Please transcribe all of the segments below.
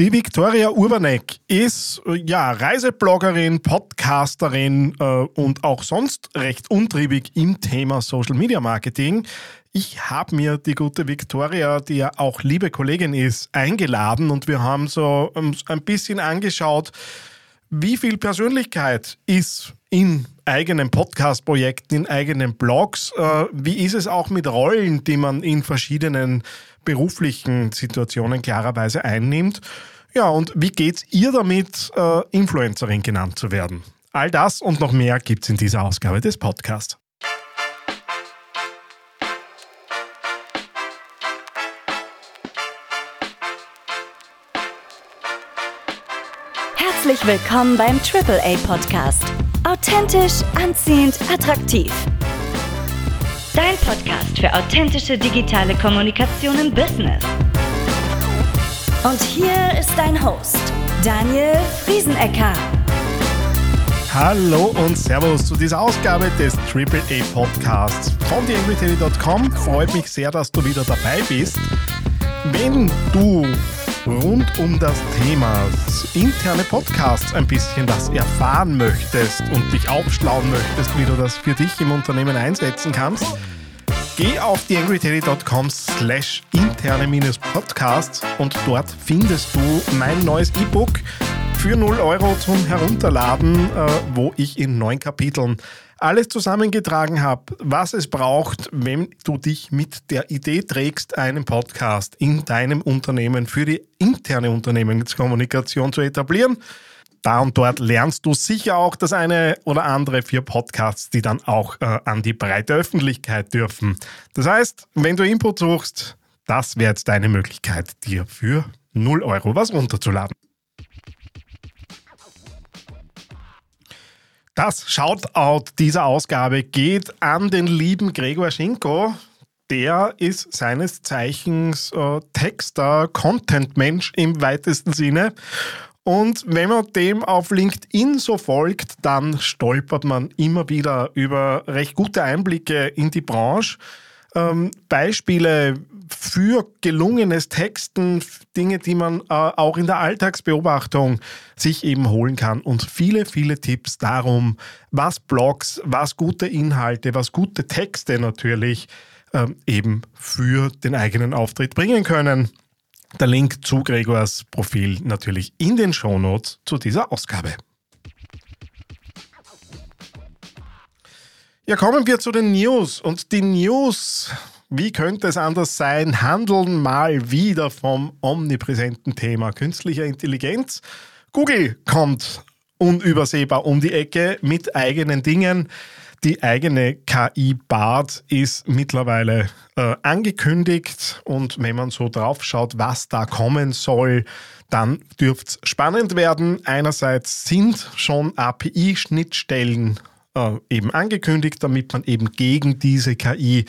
Die Viktoria Urbanek ist ja Reisebloggerin, Podcasterin äh, und auch sonst recht untriebig im Thema Social Media Marketing. Ich habe mir die gute Viktoria, die ja auch liebe Kollegin ist, eingeladen und wir haben so ähm, ein bisschen angeschaut, wie viel Persönlichkeit ist in eigenen Podcast-Projekten, in eigenen Blogs? Äh, wie ist es auch mit Rollen, die man in verschiedenen beruflichen Situationen klarerweise einnimmt? Ja, und wie geht's ihr damit, äh, Influencerin genannt zu werden? All das und noch mehr gibt's in dieser Ausgabe des Podcasts. Herzlich willkommen beim AAA Podcast. Authentisch, anziehend, attraktiv. Dein Podcast für authentische digitale Kommunikation im Business. Und hier ist dein Host, Daniel Friesenecker. Hallo und Servus zu dieser Ausgabe des AAA Podcasts von TheAngryTeddy.com. Freut mich sehr, dass du wieder dabei bist. Wenn du rund um das Thema interne Podcasts ein bisschen was erfahren möchtest und dich aufschlauen möchtest, wie du das für dich im Unternehmen einsetzen kannst, geh auf theangryteddy.com slash interne-podcasts und dort findest du mein neues E-Book für 0 Euro zum Herunterladen, äh, wo ich in neun Kapiteln alles zusammengetragen habe, was es braucht, wenn du dich mit der Idee trägst, einen Podcast in deinem Unternehmen für die interne Unternehmenskommunikation zu etablieren. Da und dort lernst du sicher auch das eine oder andere für Podcasts, die dann auch äh, an die breite Öffentlichkeit dürfen. Das heißt, wenn du Input suchst, das wäre jetzt deine Möglichkeit, dir für 0 Euro was runterzuladen. Das Shoutout dieser Ausgabe geht an den lieben Gregor Schinko. Der ist seines Zeichens äh, Texter, Content-Mensch im weitesten Sinne. Und wenn man dem auf LinkedIn so folgt, dann stolpert man immer wieder über recht gute Einblicke in die Branche. Ähm, Beispiele für gelungenes Texten, Dinge, die man äh, auch in der Alltagsbeobachtung sich eben holen kann und viele, viele Tipps darum, was Blogs, was gute Inhalte, was gute Texte natürlich äh, eben für den eigenen Auftritt bringen können. Der Link zu Gregors Profil natürlich in den Shownotes zu dieser Ausgabe. Ja, kommen wir zu den News. Und die News wie könnte es anders sein? Handeln mal wieder vom omnipräsenten Thema künstlicher Intelligenz. Google kommt unübersehbar um die Ecke mit eigenen Dingen. Die eigene KI Bart ist mittlerweile äh, angekündigt und wenn man so drauf schaut, was da kommen soll, dann dürfte es spannend werden. Einerseits sind schon API-Schnittstellen äh, eben angekündigt, damit man eben gegen diese KI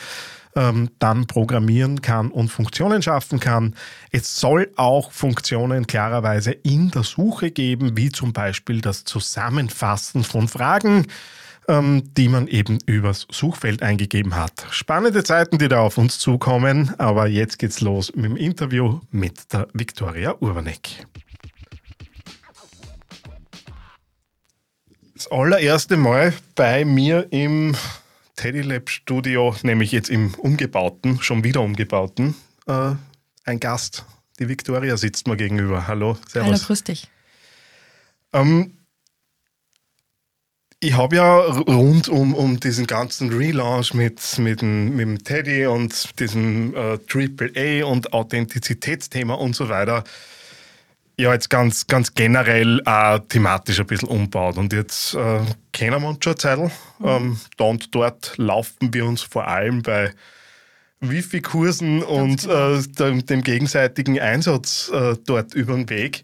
ähm, dann programmieren kann und Funktionen schaffen kann. Es soll auch Funktionen klarerweise in der Suche geben, wie zum Beispiel das Zusammenfassen von Fragen ähm, die man eben übers Suchfeld eingegeben hat. Spannende Zeiten, die da auf uns zukommen, aber jetzt geht's los mit dem Interview mit der Viktoria Urbanek. Das allererste Mal bei mir im Teddy Lab Studio, nämlich jetzt im umgebauten, schon wieder umgebauten, äh, ein Gast. Die Victoria sitzt mir gegenüber. Hallo, servus. Hallo, grüß dich. Ähm, ich habe ja rund um, um diesen ganzen Relaunch mit, mit, dem, mit dem Teddy und diesem äh, AAA und Authentizitätsthema und so weiter ja jetzt ganz, ganz generell auch thematisch ein bisschen umbaut. Und jetzt äh, kennen wir uns schon eine Zeit. Ähm, da und dort laufen wir uns vor allem bei Wifi-Kursen und genau. äh, dem, dem, gegenseitigen Einsatz äh, dort über den Weg.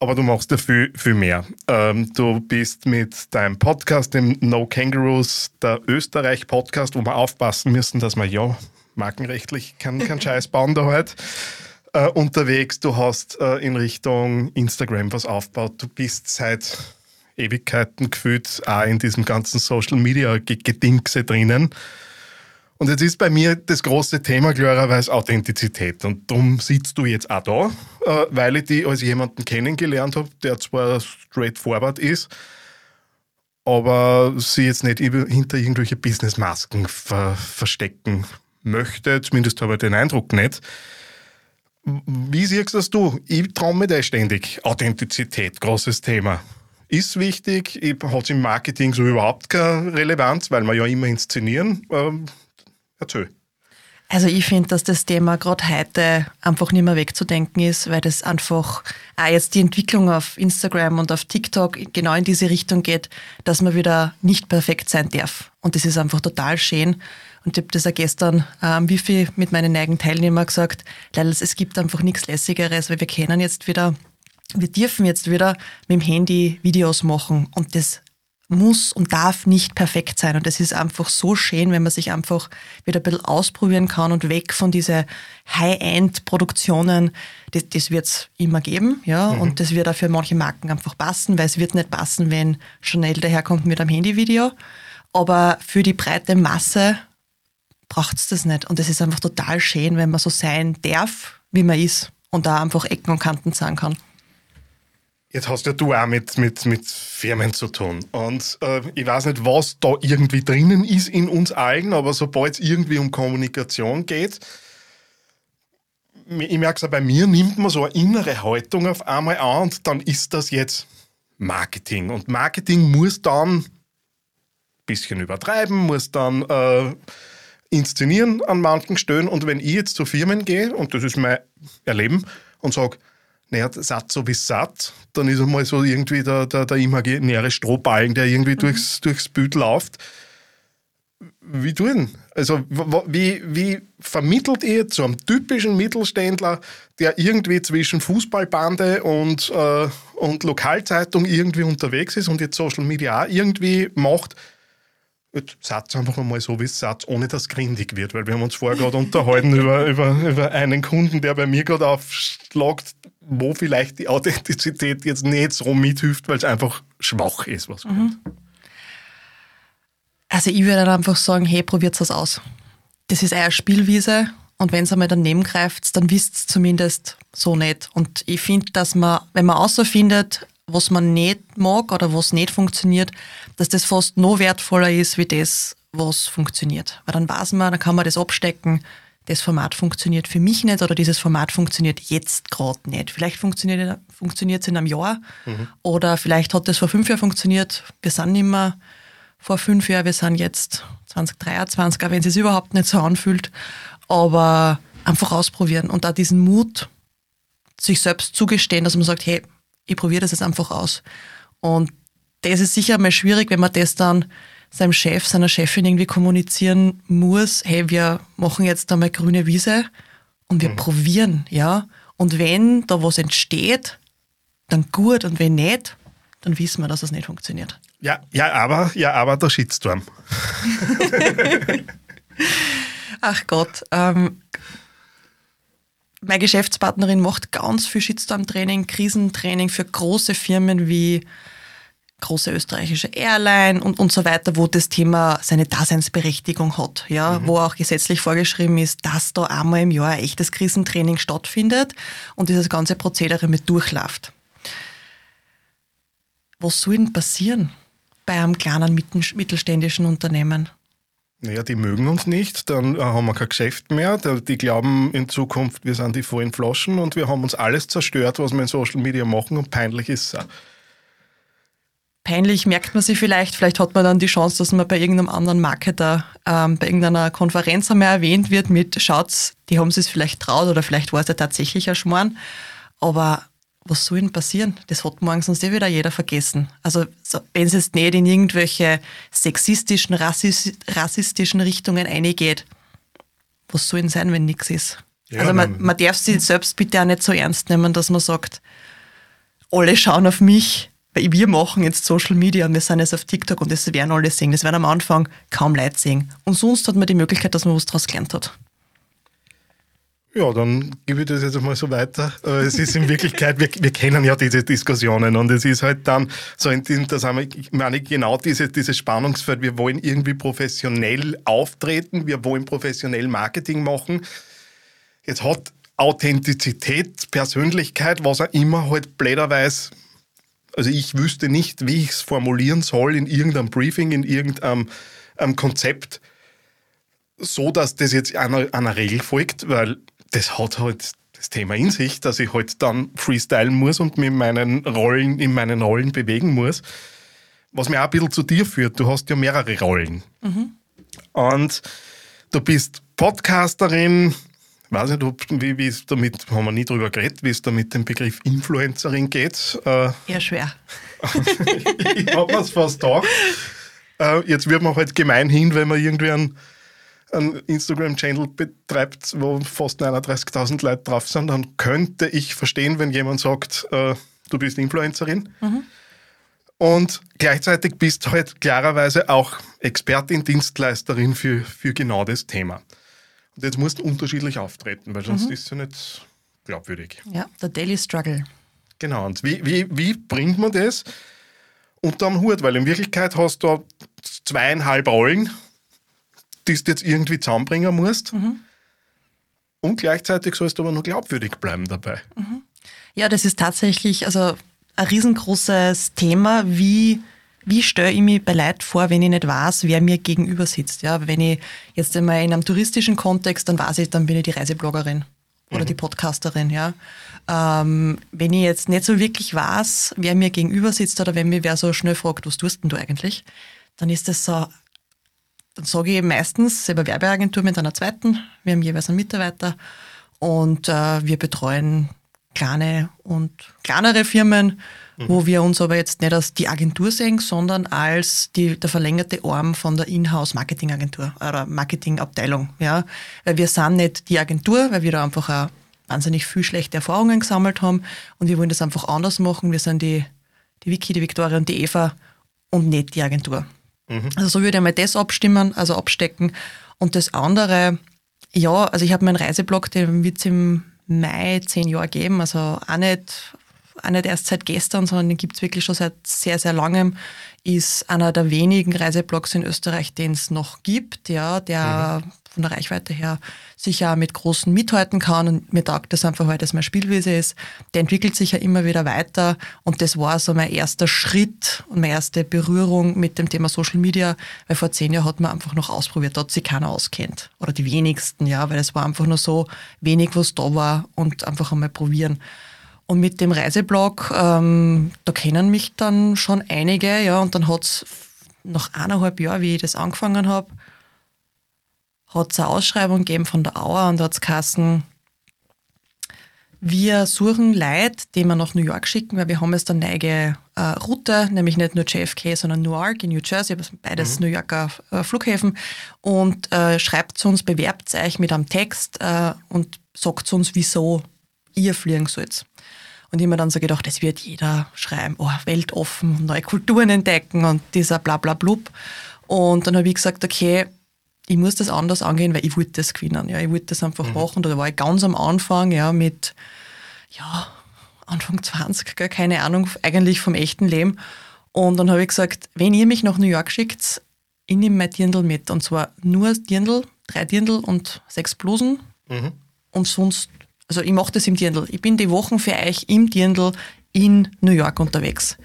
Aber du machst ja viel, viel mehr. Ähm, du bist mit deinem Podcast, dem No Kangaroos, der Österreich-Podcast, wo wir aufpassen müssen, dass wir ja markenrechtlich keinen kein Scheiß bauen da halt äh, unterwegs, du hast äh, in Richtung Instagram was aufgebaut, du bist seit Ewigkeiten gefühlt auch in diesem ganzen Social Media Gedingse drinnen. Und jetzt ist bei mir das große Thema klarerweise Authentizität. Und darum sitzt du jetzt auch da, äh, weil ich dich als jemanden kennengelernt habe, der zwar straightforward ist, aber sie jetzt nicht hinter irgendwelche Businessmasken ver verstecken möchte. Zumindest habe ich den Eindruck nicht. Wie siehst das du? Ich traue mir da ständig. Authentizität, großes Thema. Ist wichtig, hat es im Marketing so überhaupt keine Relevanz, weil wir ja immer inszenieren. Ähm, erzähl. Also ich finde, dass das Thema gerade heute einfach nicht mehr wegzudenken ist, weil das einfach auch jetzt die Entwicklung auf Instagram und auf TikTok genau in diese Richtung geht, dass man wieder nicht perfekt sein darf. Und das ist einfach total schön. Und ich habe das auch gestern am Wifi mit meinen eigenen Teilnehmern gesagt, leider es gibt einfach nichts Lässigeres, weil wir kennen jetzt wieder, wir dürfen jetzt wieder mit dem Handy Videos machen und das muss und darf nicht perfekt sein. Und es ist einfach so schön, wenn man sich einfach wieder ein bisschen ausprobieren kann und weg von diesen High-End-Produktionen. Das, das wird es immer geben, ja. Mhm. Und das wird auch für manche Marken einfach passen, weil es wird nicht passen, wenn Chanel daherkommt mit einem Handyvideo. Aber für die breite Masse braucht es das nicht. Und es ist einfach total schön, wenn man so sein darf, wie man ist und da einfach Ecken und Kanten sagen kann. Jetzt hast ja du auch mit, mit, mit Firmen zu tun. Und äh, ich weiß nicht, was da irgendwie drinnen ist in uns allen, aber sobald es irgendwie um Kommunikation geht, ich merke es auch bei mir, nimmt man so eine innere Haltung auf einmal an und dann ist das jetzt Marketing. Und Marketing muss dann ein bisschen übertreiben, muss dann äh, inszenieren an manchen Stellen. Und wenn ich jetzt zu Firmen gehe, und das ist mein Erleben, und sage, naja, satt so wie satt, dann ist einmal so irgendwie der, der, der imaginäre Strohballen, der irgendwie mhm. durchs, durchs Bild läuft. Wie tun? Also, wie, wie vermittelt ihr zu einem typischen Mittelständler, der irgendwie zwischen Fußballbande und, äh, und Lokalzeitung irgendwie unterwegs ist und jetzt Social Media auch irgendwie macht, Satz einfach mal so, wie es Satz, ohne dass es grindig wird, weil wir haben uns vorher gerade unterhalten über, über, über einen Kunden, der bei mir gerade aufschlagt, wo vielleicht die Authentizität jetzt nicht so mithilft, weil es einfach schwach ist, was mhm. kommt. Also ich würde dann einfach sagen, hey, probiert es aus. Das ist eure Spielwiese und wenn es einmal daneben greift, dann wisst es zumindest so nicht. Und ich finde, dass man, wenn man außerfindet, was man nicht mag oder was nicht funktioniert, dass das fast noch wertvoller ist wie das, was funktioniert. Weil dann weiß man, dann kann man das abstecken, das Format funktioniert für mich nicht oder dieses Format funktioniert jetzt gerade nicht. Vielleicht funktioniert es in einem Jahr mhm. oder vielleicht hat das vor fünf Jahren funktioniert. Wir sind nicht mehr vor fünf Jahren, wir sind jetzt 2023, auch wenn es sich überhaupt nicht so anfühlt. Aber einfach ausprobieren und da diesen Mut sich selbst zugestehen, dass man sagt, hey, ich probiere das jetzt einfach aus. Und das ist sicher mal schwierig, wenn man das dann seinem Chef, seiner Chefin irgendwie kommunizieren muss, hey, wir machen jetzt einmal grüne Wiese und wir mhm. probieren, ja. Und wenn da was entsteht, dann gut und wenn nicht, dann wissen wir, dass es nicht funktioniert. Ja, ja, aber, ja, aber der Shitstorm. Ach Gott, ähm, meine Geschäftspartnerin macht ganz viel Shitstorm-Training, Krisentraining für große Firmen wie große österreichische Airline und, und so weiter, wo das Thema seine Daseinsberechtigung hat, ja, mhm. wo auch gesetzlich vorgeschrieben ist, dass da einmal im Jahr ein echtes Krisentraining stattfindet und dieses ganze Prozedere mit durchläuft. Was soll denn passieren bei einem kleinen mittelständischen Unternehmen? Naja, die mögen uns nicht, dann äh, haben wir kein Geschäft mehr. Die glauben in Zukunft, wir sind die vollen Flaschen und wir haben uns alles zerstört, was wir in Social Media machen und peinlich ist es. Peinlich merkt man sich vielleicht, vielleicht hat man dann die Chance, dass man bei irgendeinem anderen Marketer ähm, bei irgendeiner Konferenz einmal erwähnt wird mit, schaut's, die haben es vielleicht traut oder vielleicht war es ja tatsächlich ein Schmarrn. Aber was soll denn passieren? Das hat morgen sonst eh wieder jeder vergessen. Also so, wenn es jetzt nicht in irgendwelche sexistischen, rassistischen Richtungen eingeht, was soll denn sein, wenn nichts ist? Ja, also man, man darf sich selbst bitte auch nicht so ernst nehmen, dass man sagt, alle schauen auf mich, weil wir machen jetzt Social Media und wir sind jetzt auf TikTok und das werden alle sehen. Das werden am Anfang kaum Leute sehen. Und sonst hat man die Möglichkeit, dass man was daraus gelernt hat. Ja, dann gebe ich das jetzt mal so weiter. Äh, es ist in Wirklichkeit, wir, wir kennen ja diese Diskussionen und es ist halt dann so in diesem, das haben ich meine genau diese, dieses Spannungsfeld. Wir wollen irgendwie professionell auftreten, wir wollen professionell Marketing machen. Jetzt hat Authentizität, Persönlichkeit, was auch immer halt blöderweise, also ich wüsste nicht, wie ich es formulieren soll in irgendeinem Briefing, in irgendeinem ähm, Konzept, so dass das jetzt einer, einer Regel folgt, weil das hat halt das Thema in sich, dass ich halt dann freestylen muss und mit meinen Rollen, in meinen Rollen bewegen muss. Was mir auch ein bisschen zu dir führt. Du hast ja mehrere Rollen. Mhm. Und du bist Podcasterin, weiß nicht, ob, wie, wie es damit, haben wir nie drüber geredet, wie es da mit dem Begriff Influencerin geht. Äh, Eher schwer. ich habe es fast da. Äh, jetzt wird man halt gemein hin, wenn man irgendwie einen einen Instagram-Channel betreibt, wo fast 39.000 Leute drauf sind, dann könnte ich verstehen, wenn jemand sagt, äh, du bist Influencerin. Mhm. Und gleichzeitig bist du halt klarerweise auch Expertin, Dienstleisterin für, für genau das Thema. Und jetzt musst du unterschiedlich auftreten, weil sonst mhm. ist es ja nicht glaubwürdig. Ja, der Daily Struggle. Genau, und wie, wie, wie bringt man das unterm Hut? Weil in Wirklichkeit hast du zweieinhalb Rollen die du jetzt irgendwie zusammenbringen musst. Mhm. Und gleichzeitig sollst du aber nur glaubwürdig bleiben dabei. Mhm. Ja, das ist tatsächlich also ein riesengroßes Thema, wie wie stelle ich mich bei Leuten vor, wenn ich nicht weiß, wer mir gegenüber sitzt. Ja, wenn ich jetzt einmal in einem touristischen Kontext, dann weiß ich, dann bin ich die Reisebloggerin oder mhm. die Podcasterin. Ja. Ähm, wenn ich jetzt nicht so wirklich weiß, wer mir gegenüber sitzt oder wenn mir wer so schnell fragt, was tust denn du eigentlich, dann ist das so dann sage ich meistens selber Werbeagentur mit einer zweiten. Wir haben jeweils einen Mitarbeiter und äh, wir betreuen kleine und kleinere Firmen, mhm. wo wir uns aber jetzt nicht als die Agentur sehen, sondern als die, der verlängerte Arm von der Inhouse-Marketing-Agentur oder Marketingabteilung. Ja? Weil wir sind nicht die Agentur, weil wir da einfach auch wahnsinnig viel schlechte Erfahrungen gesammelt haben und wir wollen das einfach anders machen. Wir sind die, die Vicky, die Victoria und die Eva und nicht die Agentur. Mhm. Also so würde ich mal das abstimmen, also abstecken. Und das andere, ja, also ich habe meinen Reiseblog, den wird es im Mai zehn Jahre geben, also auch nicht, auch nicht erst seit gestern, sondern den gibt es wirklich schon seit sehr, sehr langem. Ist einer der wenigen Reiseblogs in Österreich, den es noch gibt, ja, der mhm von der Reichweite her sicher auch mit großen mithalten kann. Und mir taugt das einfach, weil das mein Spielwiese ist. Der entwickelt sich ja immer wieder weiter. Und das war so mein erster Schritt und meine erste Berührung mit dem Thema Social Media, weil vor zehn Jahren hat man einfach noch ausprobiert, da hat sich keiner auskennt. Oder die wenigsten, ja, weil es war einfach nur so wenig, was da war und einfach einmal probieren. Und mit dem Reiseblog, ähm, da kennen mich dann schon einige, ja, und dann hat es nach eineinhalb Jahren, wie ich das angefangen habe, hat es eine Ausschreibung gegeben von der Auer und da hat es geheißen, wir suchen Leute, die wir nach New York schicken, weil wir haben jetzt eine neue äh, Route, nämlich nicht nur JFK, sondern Newark in New Jersey, beides mhm. New Yorker äh, Flughäfen. Und äh, schreibt zu uns, bewerbt euch mit einem Text äh, und sagt zu uns, wieso ihr fliegen sollt. Und ich habe mir dann so gedacht, das wird jeder schreiben, oh, weltoffen, neue Kulturen entdecken und dieser bla bla blub. Und dann habe ich gesagt, okay, ich muss das anders angehen, weil ich wollte das gewinnen. Ja, ich wollte das einfach mhm. machen. Da war ich ganz am Anfang, ja, mit, ja, Anfang 20, gar keine Ahnung, eigentlich vom echten Leben. Und dann habe ich gesagt, wenn ihr mich nach New York schickt, ich nehme mein Dirndl mit. Und zwar nur Dirndl, drei Dirndl und sechs Blusen. Mhm. Und sonst, also ich mache das im Dirndl. Ich bin die Wochen für euch im Dirndl in New York unterwegs.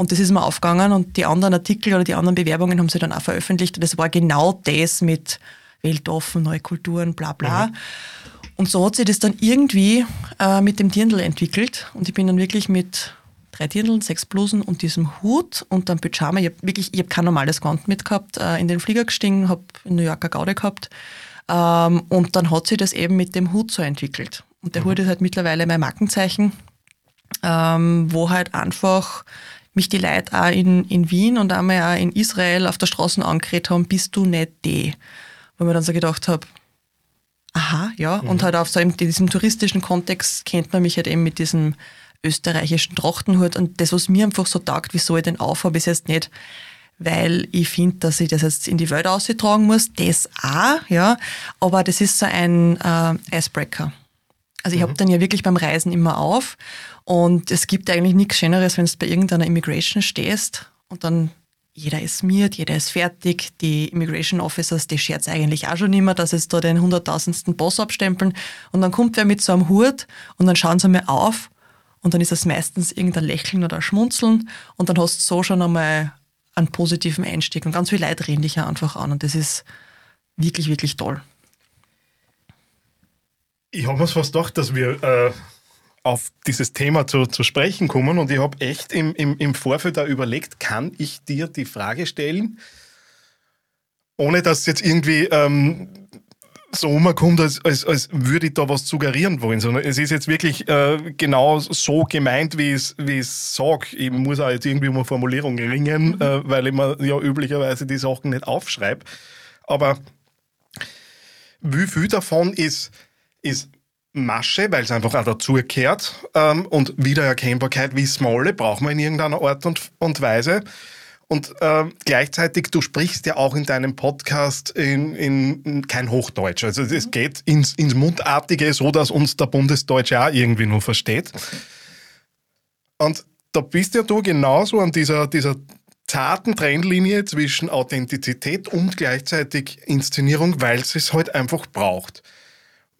Und das ist mir aufgegangen und die anderen Artikel oder die anderen Bewerbungen haben sie dann auch veröffentlicht. Und das war genau das mit weltoffen, neue Kulturen, bla bla. Mhm. Und so hat sich das dann irgendwie äh, mit dem Dirndl entwickelt. Und ich bin dann wirklich mit drei Dirndln, sechs Blusen und diesem Hut und dann Pyjama. Ich habe wirklich, ich habe kein normales Gewand mitgehabt, äh, in den Flieger gestiegen, habe in New Yorker Gaude gehabt. Ähm, und dann hat sich das eben mit dem Hut so entwickelt. Und der mhm. Hut ist halt mittlerweile mein Markenzeichen, ähm, wo halt einfach mich die Leute auch in, in Wien und einmal auch in Israel auf der Straße angeredet haben, bist du nicht die? Wo ich dann so gedacht habe, aha, ja. Mhm. Und halt auf so in diesem touristischen Kontext kennt man mich halt eben mit diesem österreichischen Trachtenhut. Und das, was mir einfach so taugt, wieso ich den aufhabe, ist jetzt nicht, weil ich finde, dass ich das jetzt in die Welt austragen muss. Das auch, ja. Aber das ist so ein äh, Icebreaker. Also ich mhm. habe dann ja wirklich beim Reisen immer auf und es gibt eigentlich nichts Schöneres, wenn du bei irgendeiner Immigration stehst und dann jeder ist miert, jeder ist fertig. Die Immigration Officers, die scherz eigentlich auch schon immer, dass es da den hunderttausendsten Boss abstempeln. Und dann kommt wer mit so einem Hut und dann schauen sie mir auf und dann ist es meistens irgendein Lächeln oder ein Schmunzeln und dann hast du so schon einmal einen positiven Einstieg und ganz viele Leute reden dich ja einfach an und das ist wirklich, wirklich toll. Ich habe mir fast gedacht, dass wir äh, auf dieses Thema zu, zu sprechen kommen und ich habe echt im, im, im Vorfeld da überlegt, kann ich dir die Frage stellen, ohne dass jetzt irgendwie ähm, so umkommt, als, als, als würde ich da was suggerieren wollen, sondern es ist jetzt wirklich äh, genau so gemeint, wie ich es sage. Ich muss auch jetzt irgendwie um eine Formulierung ringen, mhm. äh, weil ich mir ja üblicherweise die Sachen nicht aufschreibe. Aber wie viel davon ist, ist Masche, weil es einfach auch dazugehört ähm, und Wiedererkennbarkeit wie Smalle brauchen wir in irgendeiner Art und, und Weise. Und äh, gleichzeitig, du sprichst ja auch in deinem Podcast in, in, in kein Hochdeutsch. Also es mhm. geht ins, ins Mundartige, so dass uns der Bundesdeutsche auch irgendwie nur versteht. Und da bist ja du genauso an dieser, dieser zarten Trennlinie zwischen Authentizität und gleichzeitig Inszenierung, weil es es halt einfach braucht.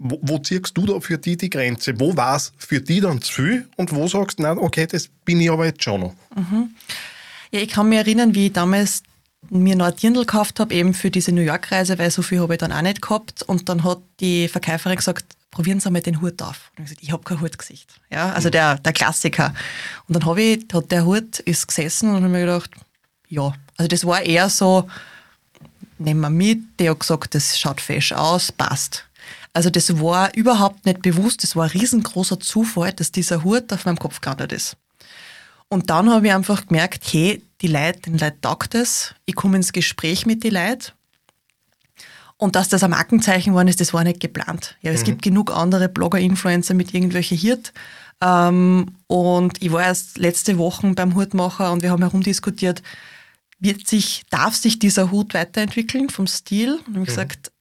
Wo, wo ziehst du da für die die Grenze? Wo war es für die dann zu viel und wo sagst du, nein, okay, das bin ich aber jetzt schon noch? Mhm. Ja, ich kann mich erinnern, wie ich damals mir noch ein Dirndl gekauft habe, eben für diese New York-Reise, weil so viel habe ich dann auch nicht gehabt. Und dann hat die Verkäuferin gesagt, probieren Sie mal den Hut auf. Und ich gesagt, ich habe kein Hutgesicht. Ja, also mhm. der, der Klassiker. Und dann habe ich, hat der Hut ist gesessen und habe mir gedacht, ja, also das war eher so, nehmen wir mit, der hat gesagt, das schaut fesch aus, passt. Also das war überhaupt nicht bewusst, das war ein riesengroßer Zufall, dass dieser Hut auf meinem Kopf gelandet ist. Und dann habe ich einfach gemerkt, hey, die Leute, den Leuten taugt es. Ich komme ins Gespräch mit den Leuten. Und dass das ein Markenzeichen geworden ist, das war nicht geplant. Ja, es mhm. gibt genug andere Blogger-Influencer mit irgendwelchen Hirt. Ähm, und ich war erst letzte Woche beim Hutmacher und wir haben herumdiskutiert, wird sich, darf sich dieser Hut weiterentwickeln vom Stil? Und habe ich mhm. gesagt,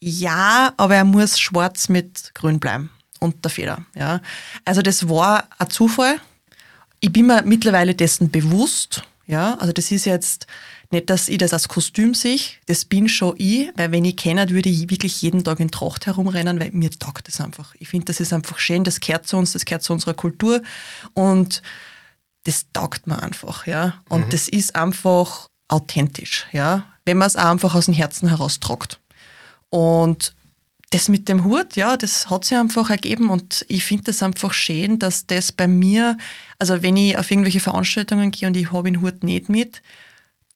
ja, aber er muss schwarz mit grün bleiben und der Feder. Ja. Also das war ein Zufall ich bin mir mittlerweile dessen bewusst, ja, also das ist jetzt nicht, dass ich das als Kostüm sehe, das bin schon ich, weil wenn ich kenne, würde ich wirklich jeden Tag in Tracht herumrennen, weil mir taugt das einfach. Ich finde, das ist einfach schön, das gehört zu uns, das gehört zu unserer Kultur und das taugt mir einfach, ja. Und mhm. das ist einfach authentisch, ja, wenn man es einfach aus dem Herzen heraus tragt. Und das mit dem Hut, ja, das hat sich einfach ergeben und ich finde das einfach schön, dass das bei mir, also wenn ich auf irgendwelche Veranstaltungen gehe und ich habe den Hut nicht mit,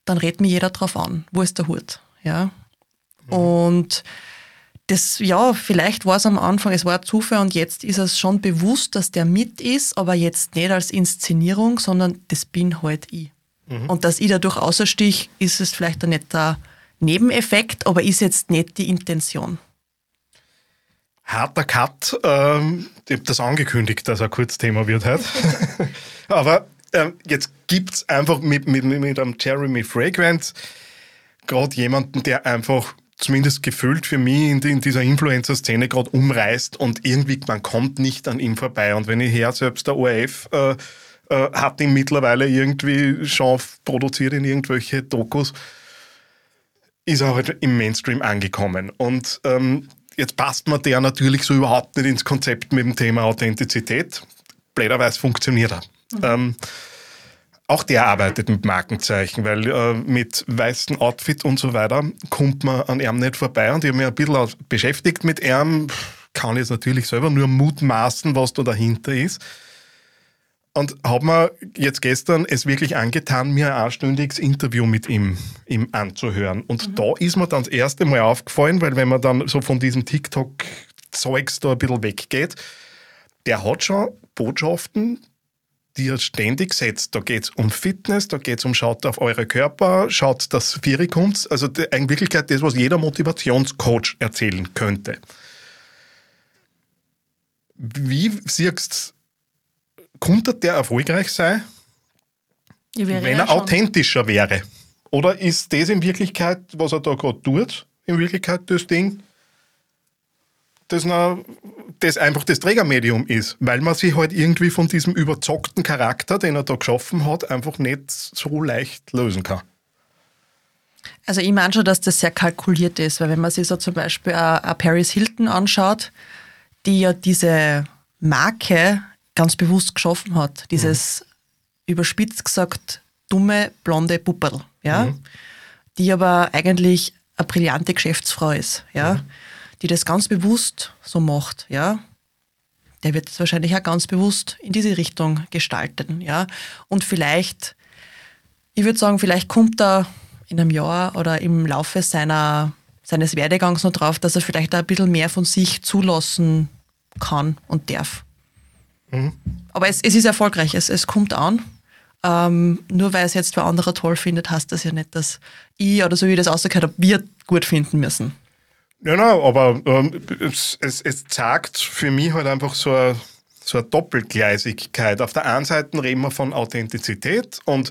dann redet mir jeder drauf an, wo ist der Hut, ja. Mhm. Und das, ja, vielleicht war es am Anfang, es war ein Zufall und jetzt ist es schon bewusst, dass der mit ist, aber jetzt nicht als Inszenierung, sondern das bin halt ich. Mhm. Und dass ich dadurch außerstich, ist es vielleicht dann nicht der Nebeneffekt, aber ist jetzt nicht die Intention harter Cut. Ähm, ich habe das angekündigt, dass er kurz Thema wird heute. Aber ähm, jetzt gibt es einfach mit, mit, mit einem Jeremy Fragrance gerade jemanden, der einfach zumindest gefühlt für mich in, in dieser Influencer-Szene gerade umreißt und irgendwie, man kommt nicht an ihm vorbei. Und wenn ich her, selbst der ORF äh, äh, hat ihn mittlerweile irgendwie schon produziert in irgendwelche Dokus, ist er halt im Mainstream angekommen. Und ähm, Jetzt passt mir der natürlich so überhaupt nicht ins Konzept mit dem Thema Authentizität. Blöderweise funktioniert er. Mhm. Ähm, auch der arbeitet mit Markenzeichen, weil äh, mit weißem Outfit und so weiter kommt man an ihm nicht vorbei. Und ich habe mich ein bisschen beschäftigt mit ihm. Kann jetzt natürlich selber nur mutmaßen, was da dahinter ist. Und habe mir jetzt gestern es wirklich angetan, mir ein einstündiges Interview mit ihm, ihm anzuhören. Und mhm. da ist mir dann das erste Mal aufgefallen, weil wenn man dann so von diesem TikTok-Zeugs da ein bisschen weggeht, der hat schon Botschaften, die er ständig setzt. Da geht es um Fitness, da geht es um schaut auf eure Körper, schaut, dass Vieri kommt. Also in Wirklichkeit das, was jeder Motivationscoach erzählen könnte. Wie siehst du konnte der erfolgreich sein, wenn er schon. authentischer wäre? Oder ist das in Wirklichkeit, was er da gerade tut, in Wirklichkeit das Ding, das, noch, das einfach das Trägermedium ist, weil man sich halt irgendwie von diesem überzockten Charakter, den er da geschaffen hat, einfach nicht so leicht lösen kann. Also ich meine schon, dass das sehr kalkuliert ist, weil wenn man sich so zum Beispiel a Paris Hilton anschaut, die ja diese Marke ganz bewusst geschaffen hat, dieses mhm. überspitzt gesagt dumme blonde Pupperl, ja, mhm. die aber eigentlich eine brillante Geschäftsfrau ist, ja, mhm. die das ganz bewusst so macht, ja. Der wird es wahrscheinlich auch ganz bewusst in diese Richtung gestalten, ja. Und vielleicht, ich würde sagen, vielleicht kommt da in einem Jahr oder im Laufe seiner, seines Werdegangs noch drauf, dass er vielleicht ein bisschen mehr von sich zulassen kann und darf. Mhm. Aber es, es ist erfolgreich, es, es kommt an. Ähm, nur weil es jetzt wer anderer toll findet, heißt das ja nicht, dass ich oder so wie ich das ausgehört habe, wir gut finden müssen. Ja, nein, aber ähm, es, es, es zeigt für mich halt einfach so eine, so eine Doppelgleisigkeit. Auf der einen Seite reden wir von Authentizität und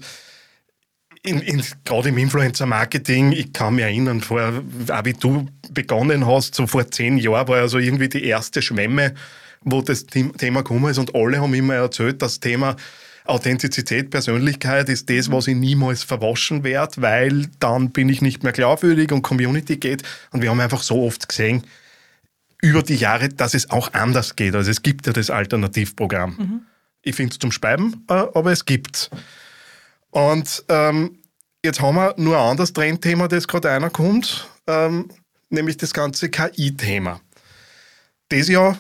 in, in, gerade im Influencer-Marketing, ich kann mich erinnern, vor, auch wie du begonnen hast, so vor zehn Jahren war ja so irgendwie die erste Schwemme, wo das Thema gekommen ist und alle haben immer erzählt, das Thema Authentizität, Persönlichkeit ist das, was ich niemals verwaschen werde, weil dann bin ich nicht mehr glaubwürdig und Community geht. Und wir haben einfach so oft gesehen, über die Jahre, dass es auch anders geht. Also es gibt ja das Alternativprogramm. Mhm. Ich finde es zum Speiben, äh, aber es gibt's. Und ähm, jetzt haben wir nur ein anderes Trendthema, das gerade einer kommt, ähm, nämlich das ganze KI-Thema. Das ja,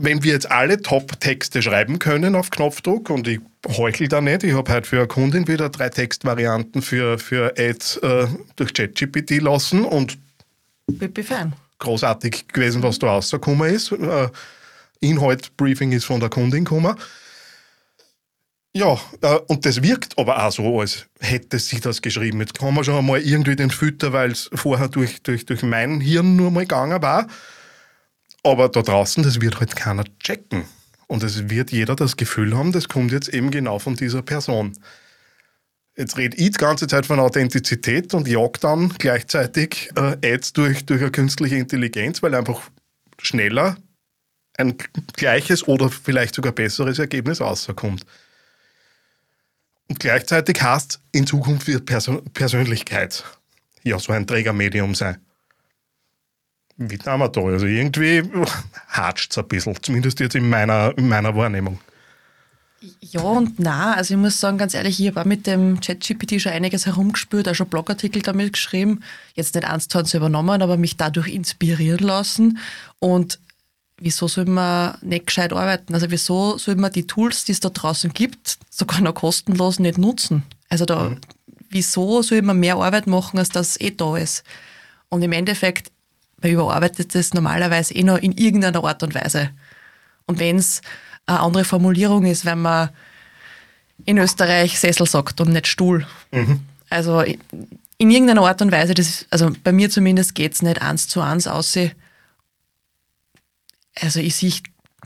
wenn wir jetzt alle Top-Texte schreiben können auf Knopfdruck, und ich heuchel da nicht, ich habe heute für eine Kundin wieder drei Textvarianten für, für Ads äh, durch ChatGPT lassen und fan. großartig gewesen, was da rausgekommen ist. Äh, Inhalt-Briefing ist von der Kundin gekommen. Ja, äh, und das wirkt aber auch so, als hätte sie das geschrieben. Jetzt kann man schon einmal irgendwie den Fütter, weil es vorher durch, durch, durch mein Hirn nur mal gegangen war. Aber da draußen, das wird halt keiner checken. Und es wird jeder das Gefühl haben, das kommt jetzt eben genau von dieser Person. Jetzt rede ich die ganze Zeit von Authentizität und jag dann gleichzeitig äh, Ads durch, durch eine künstliche Intelligenz, weil einfach schneller ein gleiches oder vielleicht sogar besseres Ergebnis rauskommt. Und gleichzeitig heißt, in Zukunft wird Persön Persönlichkeit ja so ein Trägermedium sein. Wie da. Also irgendwie hatscht es ein bisschen, zumindest jetzt in meiner, in meiner Wahrnehmung. Ja und na, also ich muss sagen, ganz ehrlich, ich habe auch mit dem ChatGPT schon einiges herumgespürt, auch schon Blogartikel damit geschrieben, jetzt nicht eins zu eins übernommen, aber mich dadurch inspirieren lassen. Und wieso soll man nicht gescheit arbeiten? Also wieso soll man die Tools, die es da draußen gibt, sogar noch kostenlos nicht nutzen? Also da, mhm. wieso soll man mehr Arbeit machen, als das eh da ist? Und im Endeffekt, man überarbeitet das normalerweise eh noch in irgendeiner Art und Weise. Und wenn es eine andere Formulierung ist, wenn man in Österreich Sessel sagt und nicht Stuhl. Mhm. Also in irgendeiner Art und Weise, das ist, also bei mir zumindest geht es nicht eins zu eins aussehen also ich sehe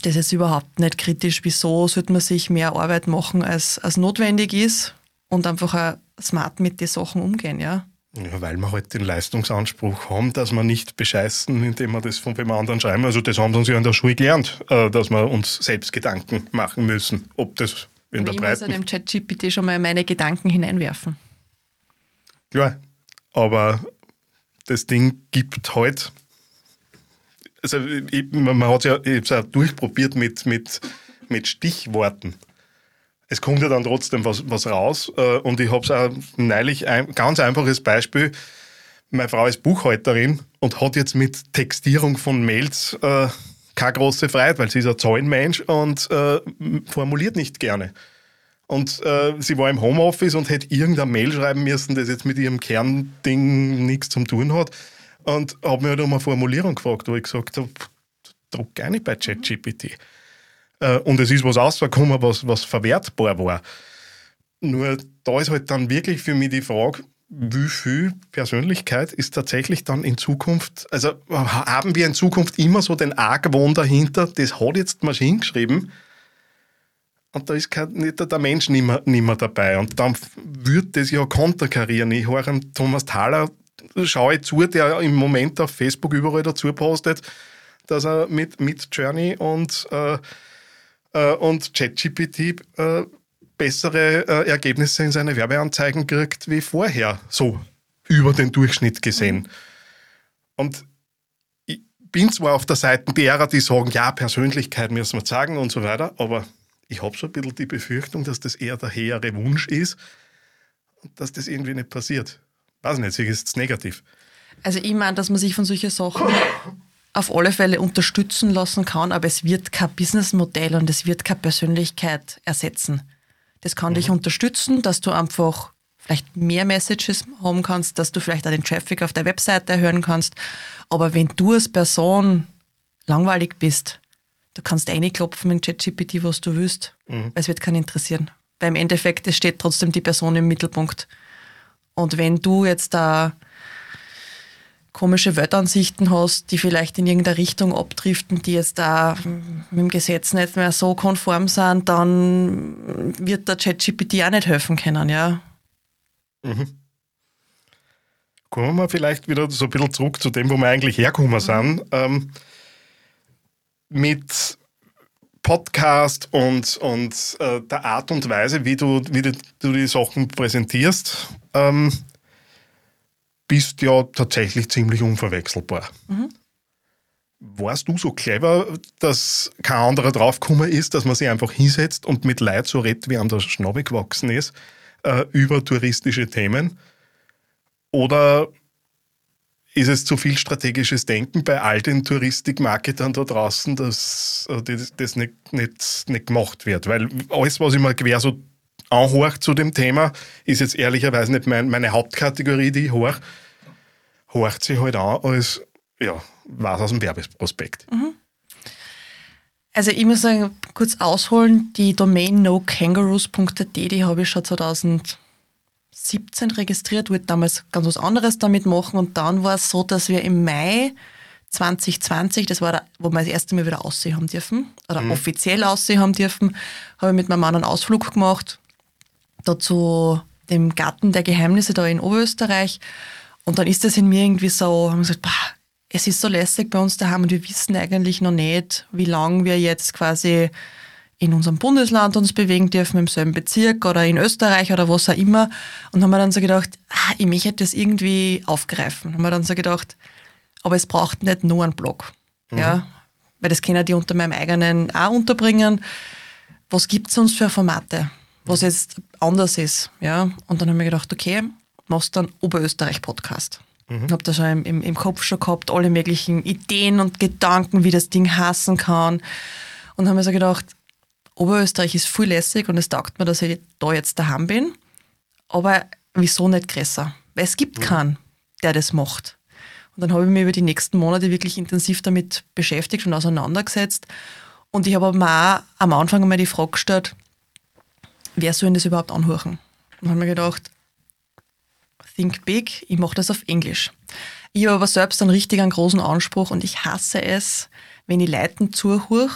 das jetzt überhaupt nicht kritisch. Wieso sollte man sich mehr Arbeit machen, als, als notwendig ist und einfach auch smart mit den Sachen umgehen, ja? Ja, weil wir halt den Leistungsanspruch haben, dass wir nicht bescheißen, indem wir das von wem anderen schreiben. Also das haben sie uns ja in der Schule gelernt, äh, dass wir uns selbst Gedanken machen müssen, ob das in der Breite... Ich muss ja dem ChatGPT schon mal meine Gedanken hineinwerfen. Klar, aber das Ding gibt halt also ich, man hat ja, ich es auch durchprobiert mit, mit, mit Stichworten. Es kommt ja dann trotzdem was, was raus. Äh, und ich habe es auch neulich, ein ganz einfaches Beispiel. Meine Frau ist Buchhalterin und hat jetzt mit Textierung von Mails äh, keine große Freiheit, weil sie ist ein Zahlenmensch und äh, formuliert nicht gerne. Und äh, sie war im Homeoffice und hätte irgendein Mail schreiben müssen, das jetzt mit ihrem Kernding nichts zu tun hat. Und habe mich halt um eine Formulierung gefragt, wo ich gesagt habe, druck gar nicht bei ChatGPT. Äh, und es ist was rausgekommen, was, was verwertbar war. Nur da ist halt dann wirklich für mich die Frage, wie viel Persönlichkeit ist tatsächlich dann in Zukunft, also haben wir in Zukunft immer so den Argwohn dahinter, das hat jetzt die Maschine geschrieben und da ist kein, nicht der Mensch nicht mehr, nicht mehr dabei und dann wird das ja konterkarieren. Ich höre Thomas Thaler schaue zu, der im Moment auf Facebook überall dazu postet, dass er mit, mit Journey und, äh, äh, und ChatGPT äh, bessere äh, Ergebnisse in seine Werbeanzeigen kriegt wie vorher, so über den Durchschnitt gesehen. Und ich bin zwar auf der Seite derer, die sagen, ja, Persönlichkeit müssen wir sagen und so weiter, aber ich habe so ein bisschen die Befürchtung, dass das eher der hehre Wunsch ist und dass das irgendwie nicht passiert. Weiß nicht, sie ist es negativ. Also ich meine, dass man sich von solchen Sachen auf alle Fälle unterstützen lassen kann, aber es wird kein Businessmodell und es wird keine Persönlichkeit ersetzen. Das kann mhm. dich unterstützen, dass du einfach vielleicht mehr Messages haben kannst, dass du vielleicht auch den Traffic auf der Webseite erhöhen kannst. Aber wenn du als Person langweilig bist, du kannst klopfen in ChatGPT, was du willst, mhm. weil es wird keinen interessieren. Weil im Endeffekt, es steht trotzdem die Person im Mittelpunkt. Und wenn du jetzt da komische Weltansichten hast, die vielleicht in irgendeine Richtung abdriften, die jetzt da mit dem Gesetz nicht mehr so konform sind, dann wird der ChatGPT auch nicht helfen können, ja. Mhm. Kommen wir vielleicht wieder so ein bisschen zurück zu dem, wo wir eigentlich hergekommen sind. Ähm, mit Podcast und, und äh, der Art und Weise, wie du, wie du, du die Sachen präsentierst, ähm, bist ja tatsächlich ziemlich unverwechselbar. Mhm. Warst du so clever, dass kein anderer draufgekommen ist, dass man sich einfach hinsetzt und mit Leid so redet, wie an der Schnabel gewachsen ist, äh, über touristische Themen? Oder ist es zu viel strategisches Denken bei all den Touristikmarketern da draußen, dass äh, das nicht, nicht, nicht gemacht wird? Weil alles, was ich mir quer so anhöre zu dem Thema, ist jetzt ehrlicherweise nicht mein, meine Hauptkategorie, die ich höre. Horcht sich halt an als, ja, was aus dem Werbeprospekt. Mhm. Also ich muss sagen, kurz ausholen, die Domain nokangaroos.at, die habe ich schon 2000 17 registriert, wollte damals ganz was anderes damit machen und dann war es so, dass wir im Mai 2020, das war da, wo wir das erste Mal wieder aussehen haben dürfen, oder mhm. offiziell aussehen haben dürfen, habe ich mit meinem Mann einen Ausflug gemacht, dazu dem Garten der Geheimnisse da in Oberösterreich und dann ist das in mir irgendwie so, haben wir gesagt, bah, es ist so lässig bei uns daheim und wir wissen eigentlich noch nicht, wie lange wir jetzt quasi in unserem Bundesland uns bewegen dürfen, im selben Bezirk oder in Österreich oder was auch immer. Und haben wir dann so gedacht, ah, ich möchte das irgendwie aufgreifen. Haben wir dann so gedacht, aber es braucht nicht nur einen Blog. Mhm. Ja, weil das können die unter meinem eigenen auch unterbringen. Was gibt es uns für Formate, was jetzt anders ist? Ja, und dann haben wir gedacht, okay, machst du einen Oberösterreich-Podcast. Mhm. Habe da schon im, im, Kopf schon gehabt, alle möglichen Ideen und Gedanken, wie das Ding hassen kann. Und haben mir so gedacht, Oberösterreich ist viel lässig und es taugt mir, dass ich da jetzt daheim bin. Aber wieso nicht größer? Weil es gibt mhm. keinen, der das macht. Und dann habe ich mich über die nächsten Monate wirklich intensiv damit beschäftigt und auseinandergesetzt. Und ich habe mir auch am Anfang einmal die Frage gestellt, wer soll denn das überhaupt anhören? Und habe mir gedacht, think big, ich mache das auf Englisch. Ich habe aber selbst einen richtig einen großen Anspruch und ich hasse es, wenn ich Leuten zuhöre,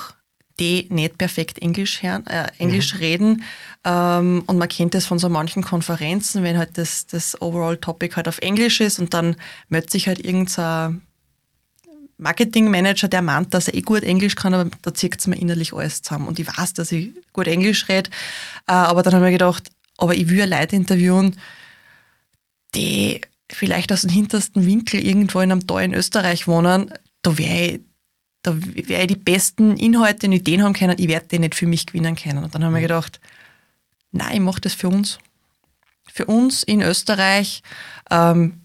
die nicht perfekt Englisch, hören, äh, Englisch mhm. reden. Ähm, und man kennt das von so manchen Konferenzen, wenn halt das, das Overall-Topic halt auf Englisch ist und dann meldet sich halt irgendein Marketingmanager, der meint, dass er eh gut Englisch kann, aber da zieht es mir innerlich alles zusammen. Und ich weiß, dass ich gut Englisch rede. Äh, aber dann habe ich mir gedacht, aber ich will Leute interviewen, die vielleicht aus dem hintersten Winkel irgendwo in einem Tal in Österreich wohnen. Da wäre ich da werde ich die besten Inhalte und Ideen haben können, ich werde die nicht für mich gewinnen können. Und dann haben wir mhm. gedacht, nein, ich mache das für uns. Für uns in Österreich. Ähm,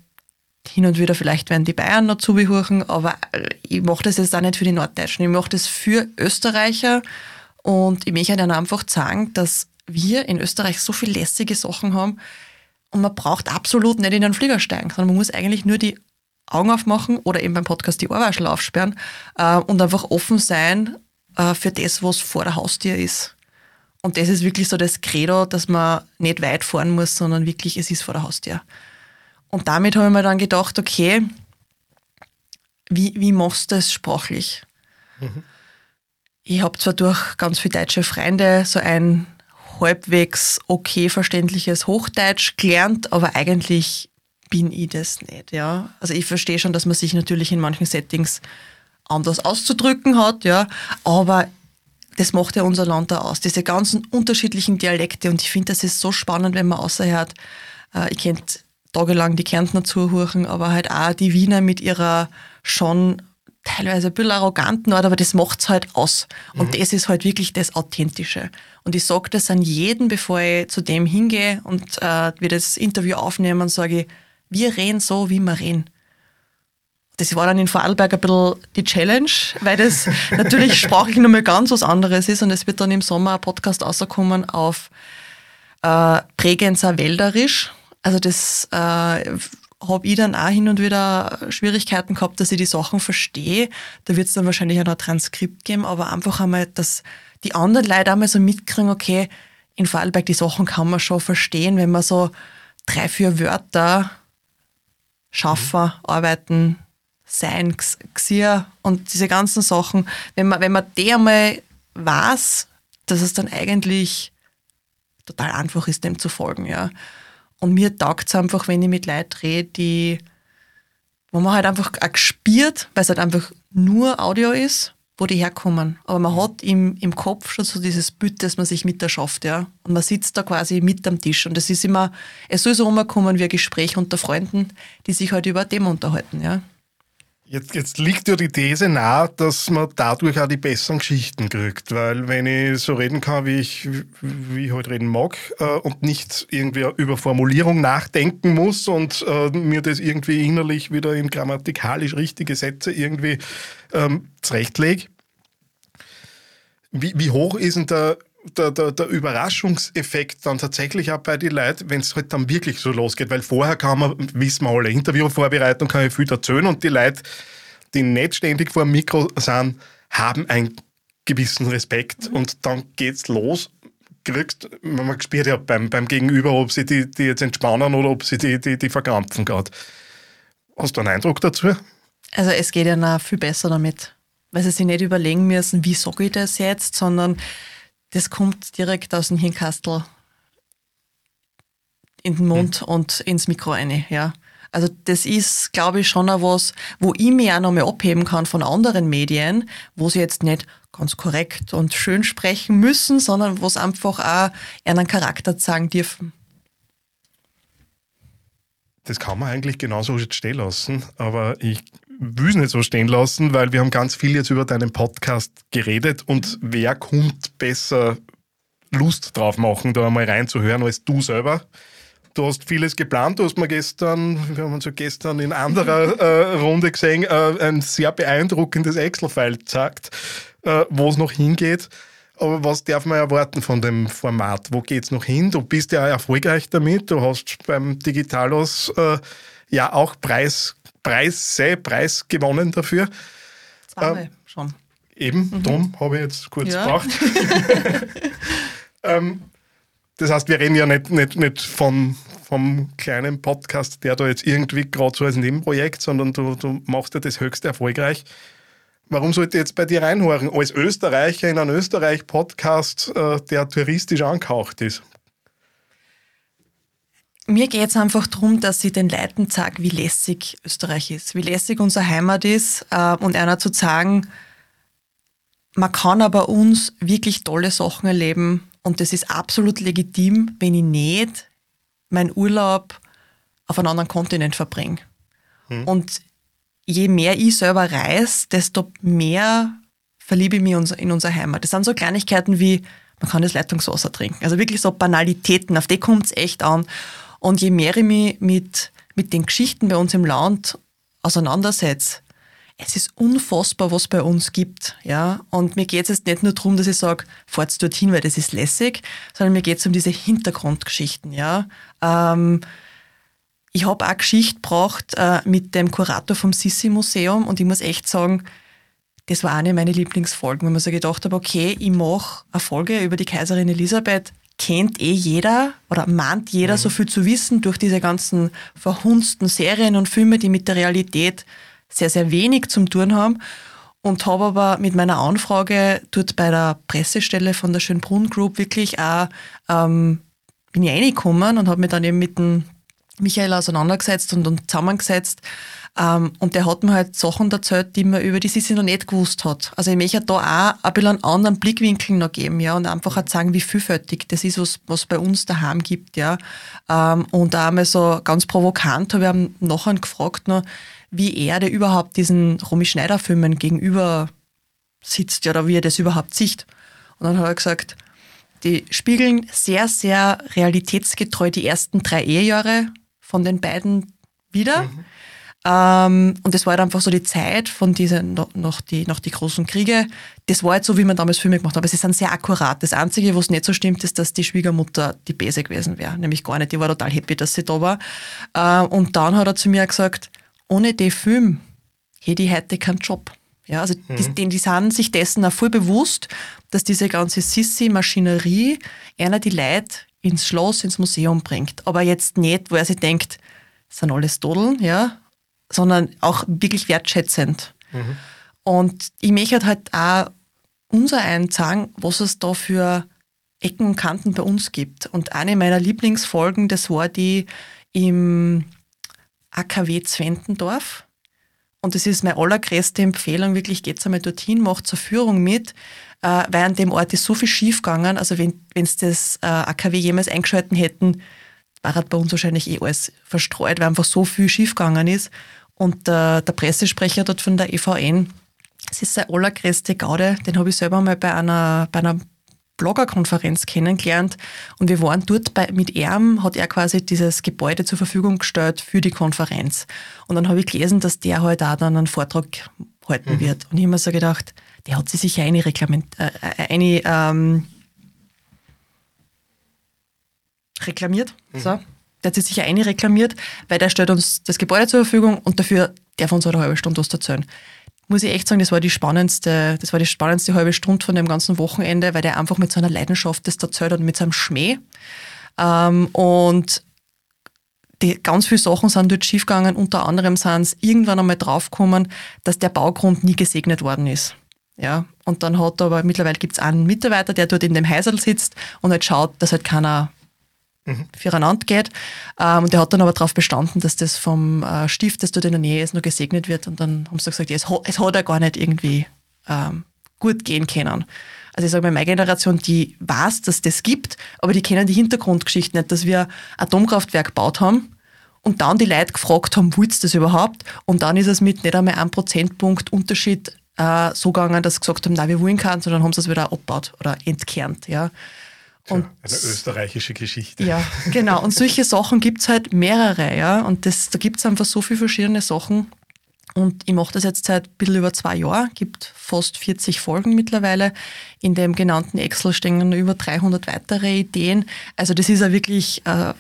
hin und wieder vielleicht werden die Bayern noch zubehuchen, aber ich mache das jetzt auch nicht für die Norddeutschen. Ich mache das für Österreicher und ich möchte dann einfach sagen, dass wir in Österreich so viele lässige Sachen haben und man braucht absolut nicht in einen Flieger steigen, sondern man muss eigentlich nur die Augen aufmachen oder eben beim Podcast die Ohrwaschel aufsperren äh, und einfach offen sein äh, für das, was vor der Haustür ist. Und das ist wirklich so das Credo, dass man nicht weit fahren muss, sondern wirklich, es ist vor der Haustür. Und damit habe ich mir dann gedacht, okay, wie, wie machst du das sprachlich? Mhm. Ich habe zwar durch ganz viele deutsche Freunde so ein halbwegs okay verständliches Hochdeutsch gelernt, aber eigentlich bin ich das nicht, ja. Also ich verstehe schon, dass man sich natürlich in manchen Settings anders auszudrücken hat, ja, aber das macht ja unser Land da aus, diese ganzen unterschiedlichen Dialekte und ich finde, das ist so spannend, wenn man außerhört, äh, ich kennt tagelang die Kärntner zuhören, aber halt auch die Wiener mit ihrer schon teilweise ein bisschen arroganten Art, aber das macht's halt aus. Und mhm. das ist halt wirklich das Authentische. Und ich sage das an jeden, bevor ich zu dem hingehe und äh, wir das Interview aufnehmen, sage ich, wir reden so, wie wir reden. Das war dann in Vorarlberg ein bisschen die Challenge, weil das natürlich sprachlich nochmal ganz was anderes ist und es wird dann im Sommer ein Podcast rauskommen auf äh, Bregenzer Wälderisch. Also das äh, habe ich dann auch hin und wieder Schwierigkeiten gehabt, dass ich die Sachen verstehe. Da wird es dann wahrscheinlich auch noch ein Transkript geben, aber einfach einmal, dass die anderen Leute einmal so mitkriegen, okay, in Vorarlberg die Sachen kann man schon verstehen, wenn man so drei, vier Wörter schaffen, mhm. arbeiten, sein, xier und diese ganzen Sachen, wenn man, wenn man die einmal weiß, dass es dann eigentlich total einfach ist, dem zu folgen, ja. Und mir taugt es einfach, wenn ich mit Leuten rede, die, wo man halt einfach auch gespürt, weil es halt einfach nur Audio ist, wo die herkommen. Aber man hat im, im Kopf schon so dieses Bild, das man sich mit der schafft, ja. Und man sitzt da quasi mit am Tisch. Und das ist immer, es soll so rumkommen wie ein Gespräch unter Freunden, die sich halt über dem unterhalten, ja. Jetzt, jetzt liegt ja die These nahe, dass man dadurch auch die besseren Geschichten kriegt, weil wenn ich so reden kann, wie ich, wie ich halt reden mag äh, und nicht irgendwie über Formulierung nachdenken muss und äh, mir das irgendwie innerlich wieder in grammatikalisch richtige Sätze irgendwie ähm, zurechtlege, wie, wie hoch ist denn der der, der, der, Überraschungseffekt dann tatsächlich auch bei den Leuten, wenn es halt dann wirklich so losgeht. Weil vorher kann man, wissen wir alle, Interviewvorbereitung kann ich viel erzählen und die Leute, die nicht ständig vor dem Mikro sind, haben einen gewissen Respekt und dann geht's los. Kriegst, man spürt ja beim, beim Gegenüber, ob sie die, die jetzt entspannen oder ob sie die, die, die verkrampfen gerade. Hast du einen Eindruck dazu? Also es geht ja noch viel besser damit, weil sie sich nicht überlegen müssen, wie sage ich das jetzt, sondern das kommt direkt aus dem Hirnkastel in den Mund mhm. und ins Mikro rein, ja. Also das ist, glaube ich, schon auch was, wo ich mich auch nochmal abheben kann von anderen Medien, wo sie jetzt nicht ganz korrekt und schön sprechen müssen, sondern wo es einfach auch einen Charakter zeigen dürfen. Das kann man eigentlich genauso stehen lassen, aber ich nicht so stehen lassen, weil wir haben ganz viel jetzt über deinen Podcast geredet und wer kommt besser Lust drauf machen, da einmal reinzuhören, als du selber. Du hast vieles geplant. Du hast mir gestern, wir haben uns ja gestern in anderer äh, Runde gesehen, äh, ein sehr beeindruckendes Excel-File gezeigt, äh, wo es noch hingeht. Aber was darf man erwarten von dem Format? Wo geht es noch hin? Du bist ja erfolgreich damit. Du hast beim Digitalos äh, ja auch Preis Preise, Preis gewonnen dafür. Zweimal äh, schon. Eben, mhm. darum habe ich jetzt kurz ja. gebraucht. ähm, das heißt, wir reden ja nicht, nicht, nicht von, vom kleinen Podcast, der da jetzt irgendwie gerade so als Nebenprojekt, sondern du, du machst ja das höchst erfolgreich. Warum sollte ich jetzt bei dir reinhören? Als Österreicher in einem Österreich-Podcast, äh, der touristisch angehaucht ist? Mir geht es einfach darum, dass ich den Leuten sage, wie lässig Österreich ist, wie lässig unsere Heimat ist äh, und einer zu sagen, man kann aber uns wirklich tolle Sachen erleben und das ist absolut legitim, wenn ich nicht meinen Urlaub auf einem anderen Kontinent verbringe. Hm. Und je mehr ich selber reise, desto mehr verliebe ich mich in unsere Heimat. Das sind so Kleinigkeiten wie, man kann das Leitungswasser trinken. Also wirklich so Banalitäten, auf die kommt es echt an. Und je mehr ich mich mit, mit den Geschichten bei uns im Land auseinandersetze, es ist unfassbar, was bei uns gibt. Ja? Und mir geht es jetzt nicht nur darum, dass ich sage, fahrt dorthin, weil das ist lässig, sondern mir geht es um diese Hintergrundgeschichten. Ja? Ähm, ich habe auch Geschichte gebracht äh, mit dem Kurator vom Sissi-Museum und ich muss echt sagen, das war eine meiner Lieblingsfolgen, wenn man so gedacht habe, okay, ich mache eine Folge über die Kaiserin Elisabeth, kennt eh jeder oder mahnt jeder mhm. so viel zu wissen durch diese ganzen verhunzten Serien und Filme, die mit der Realität sehr, sehr wenig zum tun haben. Und habe aber mit meiner Anfrage dort bei der Pressestelle von der Schönbrunn Group wirklich auch, ähm, bin ich reingekommen und habe mich dann eben mit dem Michael auseinandergesetzt und, und zusammengesetzt. Ähm, und der hat mir halt Sachen erzählt, die man über die sie noch nicht gewusst hat. Also ich möchte da auch ein bisschen einen anderen Blickwinkel noch geben, ja, und einfach auch sagen, wie vielfältig das ist, was, was bei uns daheim gibt, ja. Ähm, und auch mal so ganz provokant habe ich ihn nachher gefragt, noch, wie er der überhaupt diesen Romy Schneider-Filmen gegenüber sitzt, ja, oder wie er das überhaupt sieht. Und dann hat er gesagt, die spiegeln sehr, sehr realitätsgetreu die ersten drei Ehejahre von den beiden wieder. Mhm. Ähm, und das war halt einfach so die Zeit von diesen, noch, die, noch die großen Kriege. Das war halt so, wie man damals Filme gemacht hat. Aber sie sind sehr akkurat. Das Einzige, was nicht so stimmt, ist, dass die Schwiegermutter die Bese gewesen wäre. Nämlich gar nicht. Die war total happy, dass sie da war. Äh, und dann hat er zu mir gesagt, ohne den Film hätte ich heute keinen Job. Ja, also mhm. die, die sind sich dessen auch voll bewusst, dass diese ganze Sissi-Maschinerie einer die Leute ins Schloss, ins Museum bringt. Aber jetzt nicht, wo er sich denkt, das sind alles Dodeln, ja, sondern auch wirklich wertschätzend. Mhm. Und ich möchte halt auch unser sagen, was es da für Ecken und Kanten bei uns gibt. Und eine meiner Lieblingsfolgen, das war die im AKW Zwentendorf. Und das ist meine allergrößte Empfehlung, wirklich geht's einmal dorthin, macht zur Führung mit, äh, weil an dem Ort ist so viel schiefgegangen. Also wenn es das äh, AKW jemals eingeschalten hätten, war halt bei uns wahrscheinlich eh alles verstreut, weil einfach so viel schiefgegangen ist. Und äh, der Pressesprecher dort von der EVN, das ist der allergrößte Gaude, den habe ich selber mal bei einer, bei einer Bloggerkonferenz kennengelernt und wir waren dort bei, mit ihm, hat er quasi dieses Gebäude zur Verfügung gestellt für die Konferenz. Und dann habe ich gelesen, dass der halt auch dann einen Vortrag halten mhm. wird. Und ich habe mir so gedacht, der hat sich sicher eine, Reklament, äh, äh, eine ähm, reklamiert. Mhm. So der hat sich sicher eine reklamiert, weil der stellt uns das Gebäude zur Verfügung und dafür darf uns halt eine halbe Stunde was erzählen. Muss ich echt sagen, das war die spannendste, das war die spannendste halbe Stunde von dem ganzen Wochenende, weil der einfach mit seiner Leidenschaft das erzählt und mit seinem Schmäh. Ähm, und die, ganz viele Sachen sind dort schiefgegangen. Unter anderem sind es irgendwann einmal draufgekommen, dass der Baugrund nie gesegnet worden ist. Ja, und dann hat aber mittlerweile gibt es einen Mitarbeiter, der dort in dem Häusl sitzt und halt schaut, dass halt keiner mhm. füreinander geht. Ähm, und der hat dann aber darauf bestanden, dass das vom äh, Stift, das dort in der Nähe ist, nur gesegnet wird. Und dann haben sie gesagt, ja, es, hat, es hat ja gar nicht irgendwie ähm, gut gehen können. Also ich sage mal, meine Generation, die weiß, dass das gibt, aber die kennen die Hintergrundgeschichte nicht, dass wir Atomkraftwerk gebaut haben und dann die Leute gefragt haben, wollt ihr das überhaupt? Und dann ist es mit nicht einmal einem Prozentpunkt Unterschied äh, so gegangen, dass sie gesagt haben, nein, wir wollen keinen, sondern haben sie es wieder abgebaut oder entkernt. Ja. Und, eine österreichische Geschichte. Ja, genau. Und solche Sachen gibt es halt mehrere, ja. Und das, da gibt es einfach so viele verschiedene Sachen. Und ich mache das jetzt seit ein bisschen über zwei Jahren, gibt fast 40 Folgen mittlerweile. In dem genannten Excel stehen über 300 weitere Ideen. Also das ist ja wirklich äh,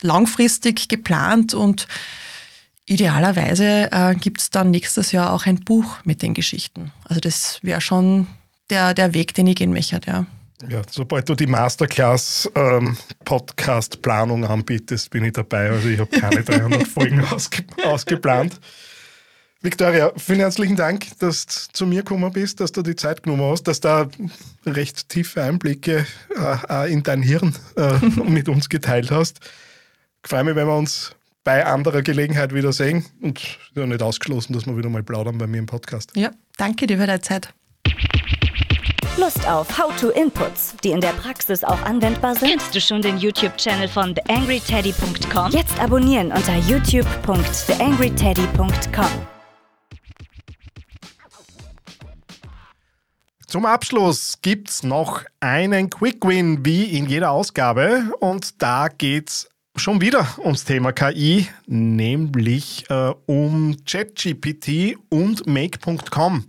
langfristig geplant und idealerweise äh, gibt es dann nächstes Jahr auch ein Buch mit den Geschichten. Also das wäre schon der, der Weg, den ich gehen möchte, ja. Ja, sobald du die Masterclass-Podcast-Planung ähm, anbietest, bin ich dabei. Also ich habe keine 300 Folgen ausge ausgeplant. Victoria, vielen herzlichen Dank, dass du zu mir gekommen bist, dass du die Zeit genommen hast, dass du da recht tiefe Einblicke äh, in dein Hirn äh, mit uns geteilt hast. Ich freue mich, wenn wir uns bei anderer Gelegenheit wieder sehen und ja nicht ausgeschlossen, dass wir wieder mal plaudern bei mir im Podcast. Ja, danke dir für deine Zeit. Lust auf How-to-Inputs, die in der Praxis auch anwendbar sind? Kennst du schon den YouTube-Channel von theangryteddy.com? Jetzt abonnieren unter youtube.theangryteddy.com. Zum Abschluss gibt es noch einen Quick Win wie in jeder Ausgabe und da geht es schon wieder ums Thema KI, nämlich äh, um ChatGPT und Make.com.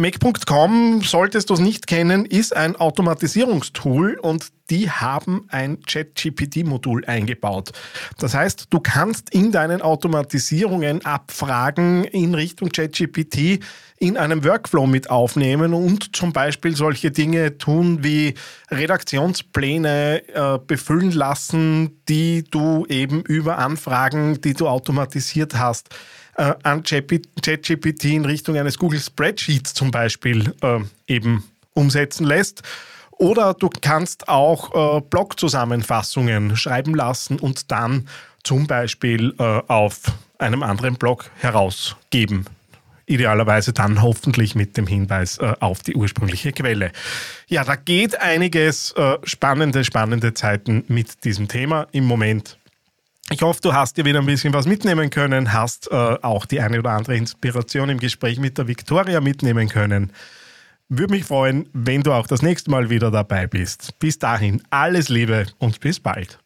Make.com, solltest du es nicht kennen, ist ein Automatisierungstool und die haben ein ChatGPT-Modul eingebaut. Das heißt, du kannst in deinen Automatisierungen Abfragen in Richtung ChatGPT in einem Workflow mit aufnehmen und zum Beispiel solche Dinge tun wie Redaktionspläne äh, befüllen lassen, die du eben über Anfragen, die du automatisiert hast, äh, an ChatGPT in Richtung eines Google Spreadsheets zum Beispiel äh, eben umsetzen lässt. Oder du kannst auch äh, Blog-Zusammenfassungen schreiben lassen und dann zum Beispiel äh, auf einem anderen Blog herausgeben. Idealerweise dann hoffentlich mit dem Hinweis äh, auf die ursprüngliche Quelle. Ja, da geht einiges äh, spannende, spannende Zeiten mit diesem Thema im Moment. Ich hoffe, du hast dir wieder ein bisschen was mitnehmen können, hast äh, auch die eine oder andere Inspiration im Gespräch mit der Viktoria mitnehmen können. Würde mich freuen, wenn du auch das nächste Mal wieder dabei bist. Bis dahin, alles Liebe und bis bald.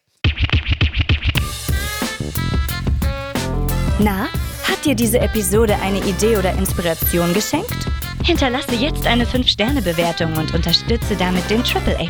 Na, hat dir diese Episode eine Idee oder Inspiration geschenkt? Hinterlasse jetzt eine 5-Sterne-Bewertung und unterstütze damit den AAA